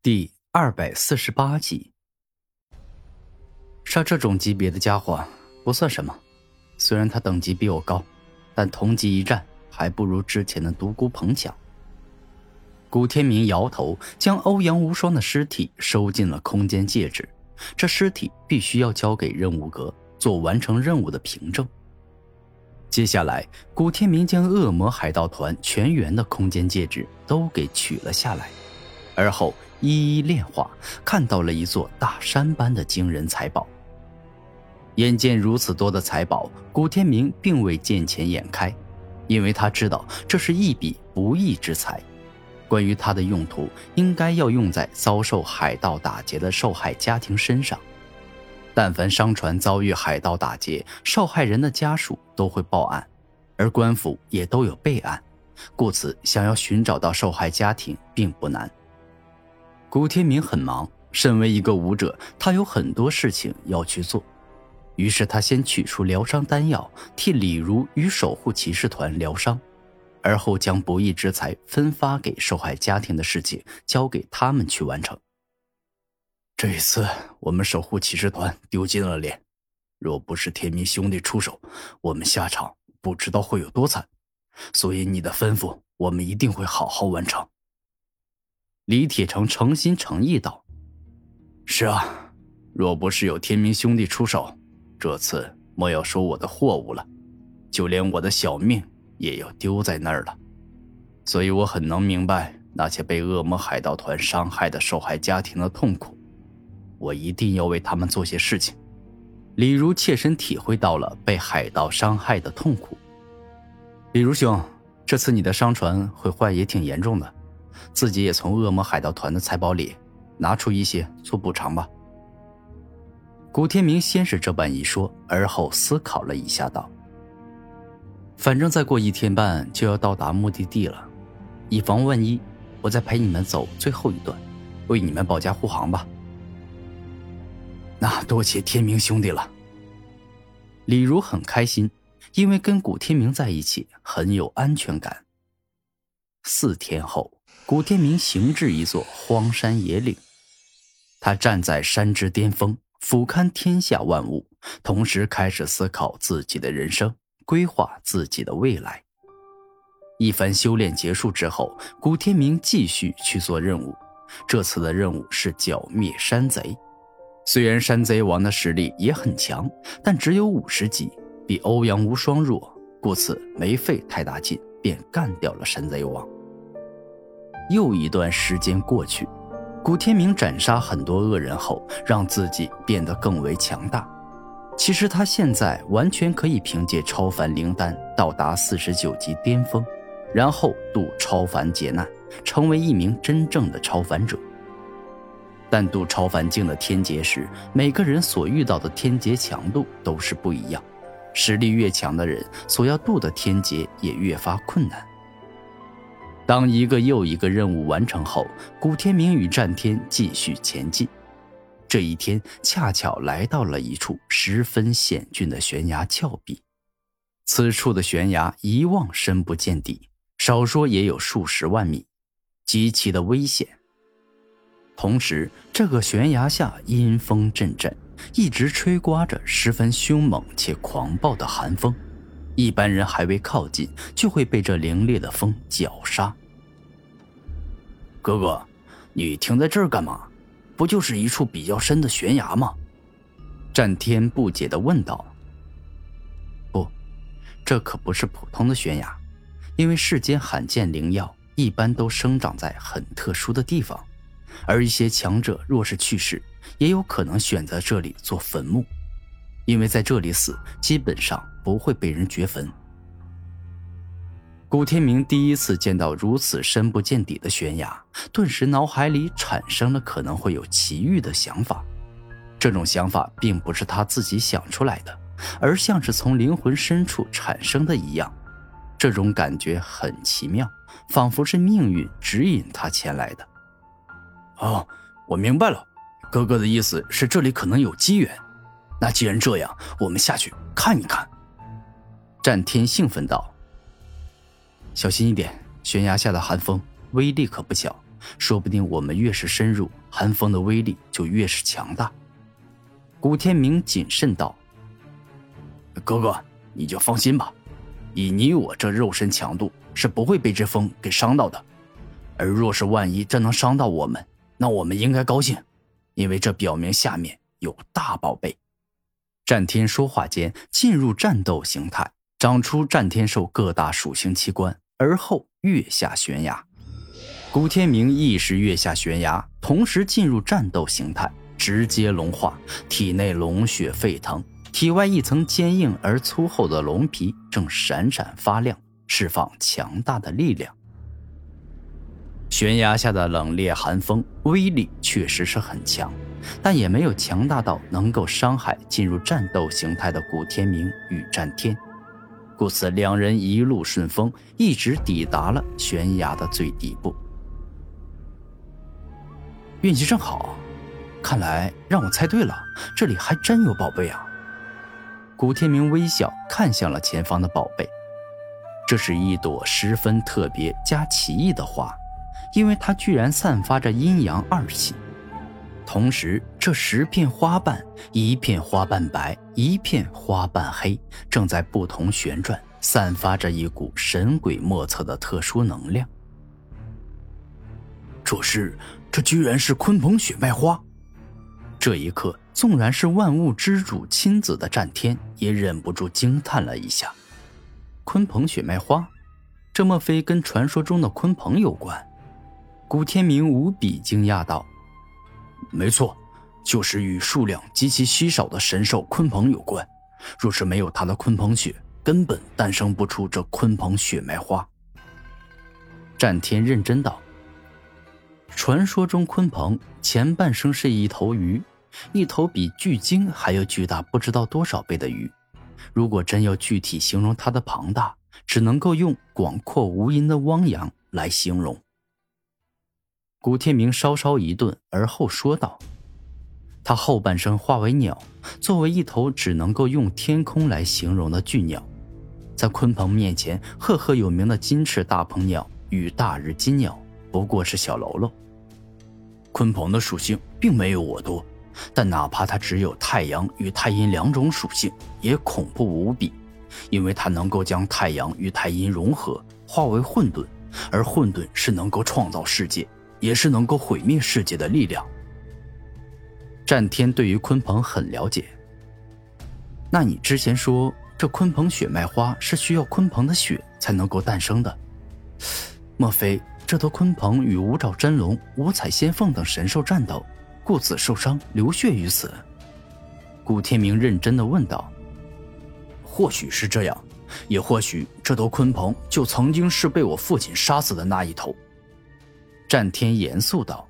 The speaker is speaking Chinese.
第二百四十八集，杀这种级别的家伙不算什么，虽然他等级比我高，但同级一战还不如之前的独孤鹏强。古天明摇头，将欧阳无双的尸体收进了空间戒指，这尸体必须要交给任务阁做完成任务的凭证。接下来，古天明将恶魔海盗团全员的空间戒指都给取了下来，而后。一一炼化，看到了一座大山般的惊人财宝。眼见如此多的财宝，古天明并未见钱眼开，因为他知道这是一笔不义之财。关于它的用途，应该要用在遭受海盗打劫的受害家庭身上。但凡商船遭遇海盗打劫，受害人的家属都会报案，而官府也都有备案，故此想要寻找到受害家庭并不难。古天明很忙，身为一个武者，他有很多事情要去做。于是他先取出疗伤丹药，替李如与守护骑士团疗伤，而后将不义之财分发给受害家庭的事情交给他们去完成。这一次，我们守护骑士团丢尽了脸，若不是天明兄弟出手，我们下场不知道会有多惨。所以你的吩咐，我们一定会好好完成。李铁成诚心诚意道：“是啊，若不是有天明兄弟出手，这次莫要说我的货物了，就连我的小命也要丢在那儿了。所以我很能明白那些被恶魔海盗团伤害的受害家庭的痛苦，我一定要为他们做些事情。”李如切身体会到了被海盗伤害的痛苦。李如兄，这次你的商船毁坏也挺严重的。自己也从恶魔海盗团的财宝里拿出一些做补偿吧。古天明先是这般一说，而后思考了一下，道：“反正再过一天半就要到达目的地了，以防万一，我再陪你们走最后一段，为你们保驾护航吧。”那多谢天明兄弟了。李如很开心，因为跟古天明在一起很有安全感。四天后。古天明行至一座荒山野岭，他站在山之巅峰，俯瞰天下万物，同时开始思考自己的人生，规划自己的未来。一番修炼结束之后，古天明继续去做任务。这次的任务是剿灭山贼。虽然山贼王的实力也很强，但只有五十级，比欧阳无双弱，故此没费太大劲便干掉了山贼王。又一段时间过去，古天明斩杀很多恶人后，让自己变得更为强大。其实他现在完全可以凭借超凡灵丹到达四十九级巅峰，然后渡超凡劫难，成为一名真正的超凡者。但渡超凡境的天劫时，每个人所遇到的天劫强度都是不一样，实力越强的人所要渡的天劫也越发困难。当一个又一个任务完成后，古天明与战天继续前进。这一天恰巧来到了一处十分险峻的悬崖峭壁。此处的悬崖一望深不见底，少说也有数十万米，极其的危险。同时，这个悬崖下阴风阵阵，一直吹刮着十分凶猛且狂暴的寒风。一般人还未靠近，就会被这凌冽的风绞杀。哥哥，你停在这儿干嘛？不就是一处比较深的悬崖吗？战天不解的问道。不，这可不是普通的悬崖，因为世间罕见灵药一般都生长在很特殊的地方，而一些强者若是去世，也有可能选择这里做坟墓。因为在这里死，基本上不会被人掘坟。古天明第一次见到如此深不见底的悬崖，顿时脑海里产生了可能会有奇遇的想法。这种想法并不是他自己想出来的，而像是从灵魂深处产生的一样。这种感觉很奇妙，仿佛是命运指引他前来的。哦，我明白了，哥哥的意思是这里可能有机缘。那既然这样，我们下去看一看。战天兴奋道：“小心一点，悬崖下的寒风威力可不小，说不定我们越是深入，寒风的威力就越是强大。古天明谨慎道：“哥哥，你就放心吧，以你我这肉身强度，是不会被这风给伤到的。而若是万一这能伤到我们，那我们应该高兴，因为这表明下面有大宝贝。”战天说话间进入战斗形态，长出战天兽各大属性器官，而后跃下悬崖。古天明亦是跃下悬崖，同时进入战斗形态，直接龙化，体内龙血沸腾，体外一层坚硬而粗厚的龙皮正闪闪发亮，释放强大的力量。悬崖下的冷冽寒风威力确实是很强，但也没有强大到能够伤害进入战斗形态的古天明与战天，故此两人一路顺风，一直抵达了悬崖的最底部。运气正好，看来让我猜对了，这里还真有宝贝啊！古天明微笑看向了前方的宝贝，这是一朵十分特别加奇异的花，因为它居然散发着阴阳二气。同时，这十片花瓣，一片花瓣白，一片花瓣黑，正在不同旋转，散发着一股神鬼莫测的特殊能量。这是。这居然是鲲鹏血脉花！这一刻，纵然是万物之主亲子的战天也忍不住惊叹了一下。鲲鹏血脉花，这莫非跟传说中的鲲鹏有关？古天明无比惊讶道：“没错，就是与数量极其稀少的神兽鲲鹏有关。若是没有他的鲲鹏血，根本诞生不出这鲲鹏血脉花。”战天认真道。传说中，鲲鹏前半生是一头鱼，一头比巨鲸还要巨大不知道多少倍的鱼。如果真要具体形容它的庞大，只能够用广阔无垠的汪洋来形容。古天明稍稍一顿，而后说道：“他后半生化为鸟，作为一头只能够用天空来形容的巨鸟，在鲲鹏面前，赫赫有名的金翅大鹏鸟与大日金鸟不过是小喽啰。”鲲鹏的属性并没有我多，但哪怕它只有太阳与太阴两种属性，也恐怖无比，因为它能够将太阳与太阴融合，化为混沌，而混沌是能够创造世界，也是能够毁灭世界的力量。战天对于鲲鹏很了解，那你之前说这鲲鹏血脉花是需要鲲鹏的血才能够诞生的，莫非？这头鲲鹏与五爪真龙、五彩仙凤等神兽战斗，故此受伤流血于此。古天明认真的问道：“或许是这样，也或许这头鲲鹏就曾经是被我父亲杀死的那一头。”战天严肃道：“